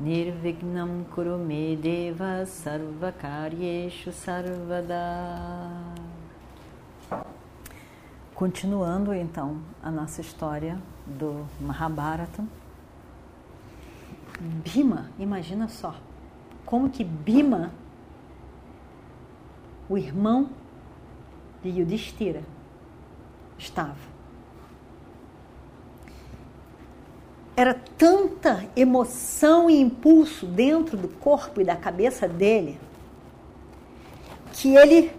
Nirvignam Kurume Deva Sarvakaryeshu Sarvada Continuando então a nossa história do Mahabharata. Bima, imagina só, como que Bima, o irmão de Yudhishthira, estava. Era tanta emoção e impulso dentro do corpo e da cabeça dele que ele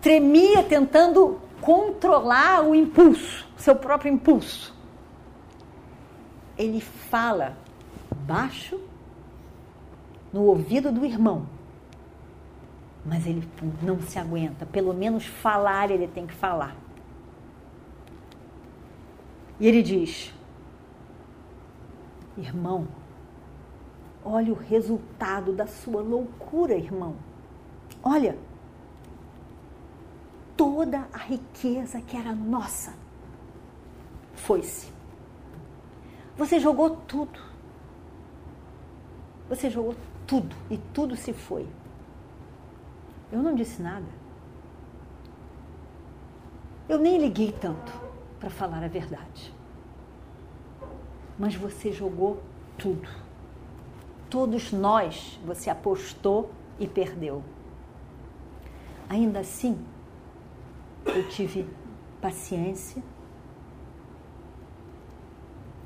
tremia tentando controlar o impulso, seu próprio impulso. Ele fala baixo no ouvido do irmão, mas ele não se aguenta. Pelo menos falar ele tem que falar. E ele diz: Irmão, olha o resultado da sua loucura, irmão. Olha, toda a riqueza que era nossa foi-se. Você jogou tudo. Você jogou tudo e tudo se foi. Eu não disse nada. Eu nem liguei tanto para falar a verdade. Mas você jogou tudo. Todos nós você apostou e perdeu. Ainda assim, eu tive paciência.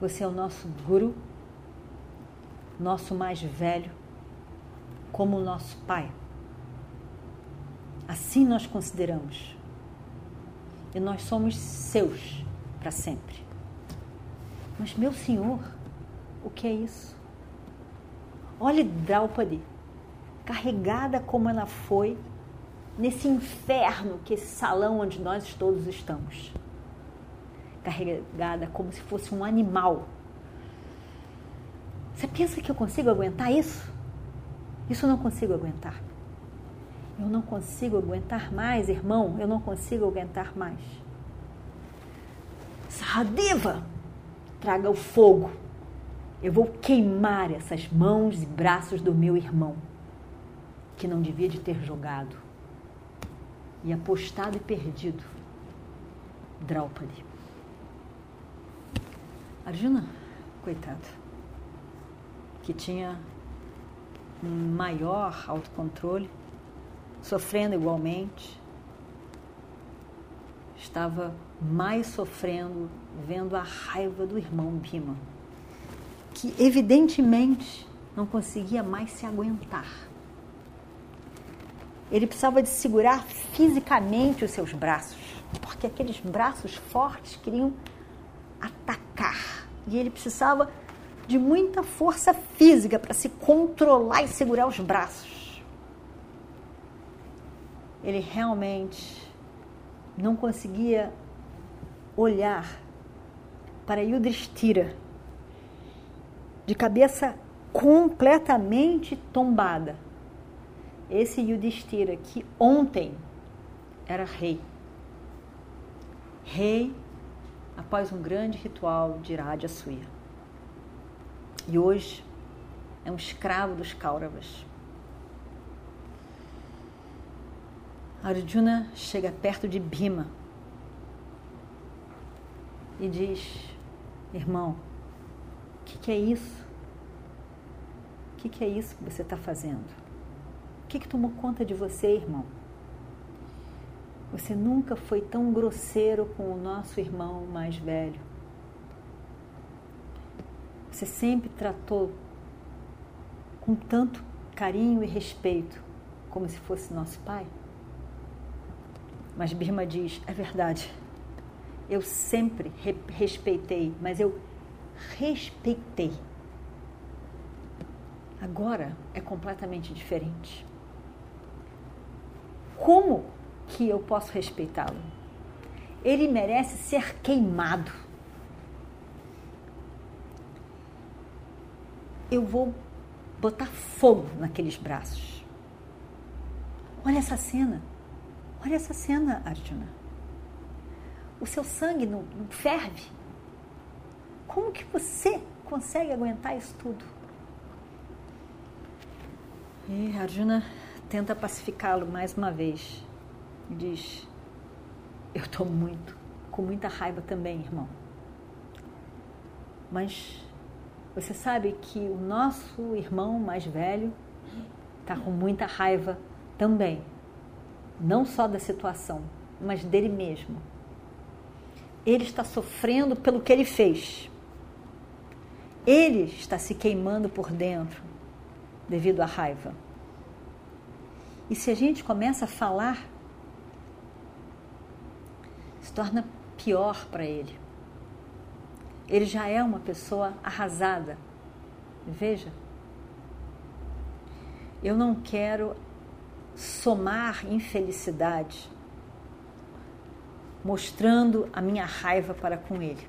Você é o nosso guru, nosso mais velho, como o nosso pai. Assim nós consideramos. E nós somos seus para sempre. Mas, meu senhor, o que é isso? Olhe Draupadi, carregada como ela foi nesse inferno que esse salão onde nós todos estamos. Carregada como se fosse um animal. Você pensa que eu consigo aguentar isso? Isso eu não consigo aguentar. Eu não consigo aguentar mais, irmão, eu não consigo aguentar mais. Sahadeva, traga o fogo. Eu vou queimar essas mãos e braços do meu irmão, que não devia de ter jogado. E apostado e perdido. Draupadi. Arjuna, coitado, que tinha um maior autocontrole, sofrendo igualmente, estava mais sofrendo vendo a raiva do irmão Bima, que evidentemente não conseguia mais se aguentar. Ele precisava de segurar fisicamente os seus braços, porque aqueles braços fortes queriam atacar. E ele precisava de muita força física para se controlar e segurar os braços. Ele realmente não conseguia olhar para Yudhishthira de cabeça completamente tombada esse Yudhishthira que ontem era rei. Rei após um grande ritual de Rajasuya. E hoje é um escravo dos Kauravas. Arjuna chega perto de Bhima e diz: Irmão, o que, que, é isso? O que, que é isso que você está fazendo? O que, que tomou conta de você, irmão? Você nunca foi tão grosseiro com o nosso irmão mais velho. Você sempre tratou com tanto carinho e respeito, como se fosse nosso pai. Mas Birma diz: é verdade. Eu sempre respeitei, mas eu respeitei Agora é completamente diferente. Como que eu posso respeitá-lo? Ele merece ser queimado. Eu vou botar fogo naqueles braços. Olha essa cena. Olha essa cena, Arjuna. O seu sangue não, não ferve. Como que você consegue aguentar isso tudo? E Arjuna tenta pacificá-lo mais uma vez. Diz: Eu estou muito, com muita raiva também, irmão. Mas você sabe que o nosso irmão mais velho está com muita raiva também. Não só da situação, mas dele mesmo. Ele está sofrendo pelo que ele fez. Ele está se queimando por dentro devido à raiva. E se a gente começa a falar, se torna pior para ele. Ele já é uma pessoa arrasada. Veja, eu não quero somar infelicidade mostrando a minha raiva para com ele.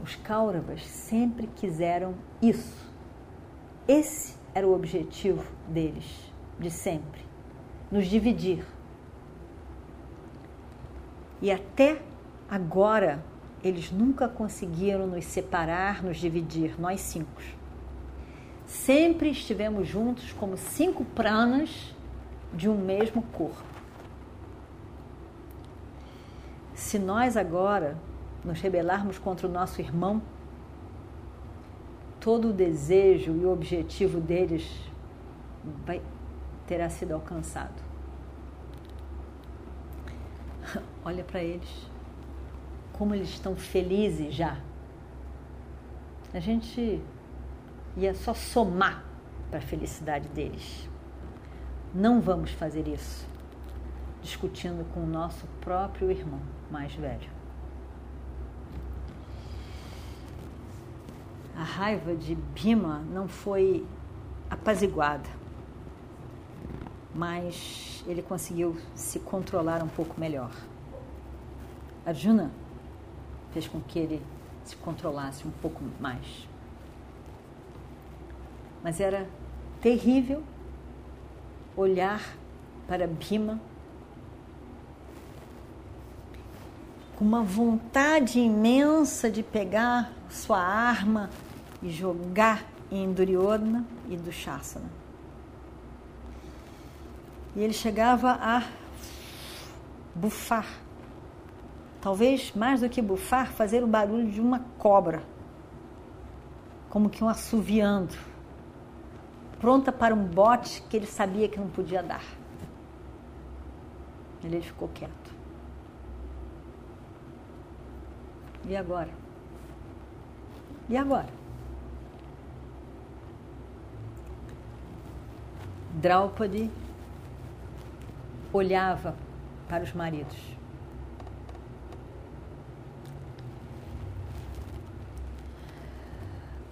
Os Kauravas sempre quiseram isso. Esse era o objetivo deles, de sempre: nos dividir. E até agora, eles nunca conseguiram nos separar, nos dividir, nós cinco. Sempre estivemos juntos como cinco pranas de um mesmo corpo. Se nós agora nos rebelarmos contra o nosso irmão, todo o desejo e o objetivo deles vai, terá sido alcançado. Olha para eles, como eles estão felizes já. A gente ia só somar para a felicidade deles. Não vamos fazer isso discutindo com o nosso próprio irmão mais velho. A raiva de Bima não foi apaziguada, mas ele conseguiu se controlar um pouco melhor. Arjuna fez com que ele se controlasse um pouco mais. Mas era terrível olhar para Bima com uma vontade imensa de pegar sua arma e jogar em Duryodhana e Dushasana. E ele chegava a bufar. Talvez mais do que bufar, fazer o barulho de uma cobra. Como que um assoviando. Pronta para um bote que ele sabia que não podia dar. Ele ficou quieto. E agora? E agora? Draupadi olhava para os maridos.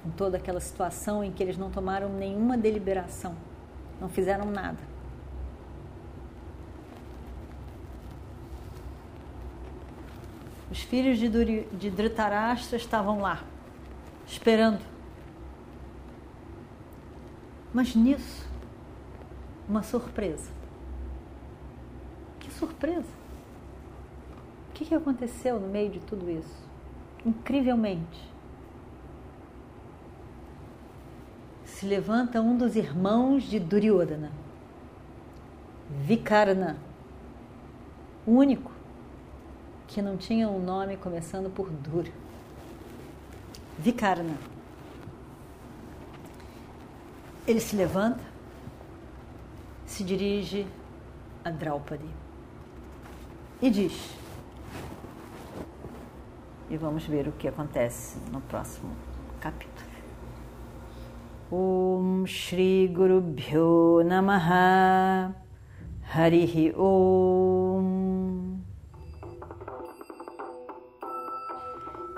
Com toda aquela situação em que eles não tomaram nenhuma deliberação, não fizeram nada. Os filhos de, Duri, de Dhritarashtra estavam lá, esperando. Mas nisso, uma surpresa. Que surpresa! O que, aconteceu no meio de tudo isso? Incrivelmente, se levanta um dos irmãos de Duryodhana, Vikarna, único que não tinha um nome começando por Dur. Vikarna. Ele se levanta, se dirige a Draupadi e diz. E vamos ver o que acontece no próximo capítulo. Om Shri Guru Bhyo Namaha Harihi Om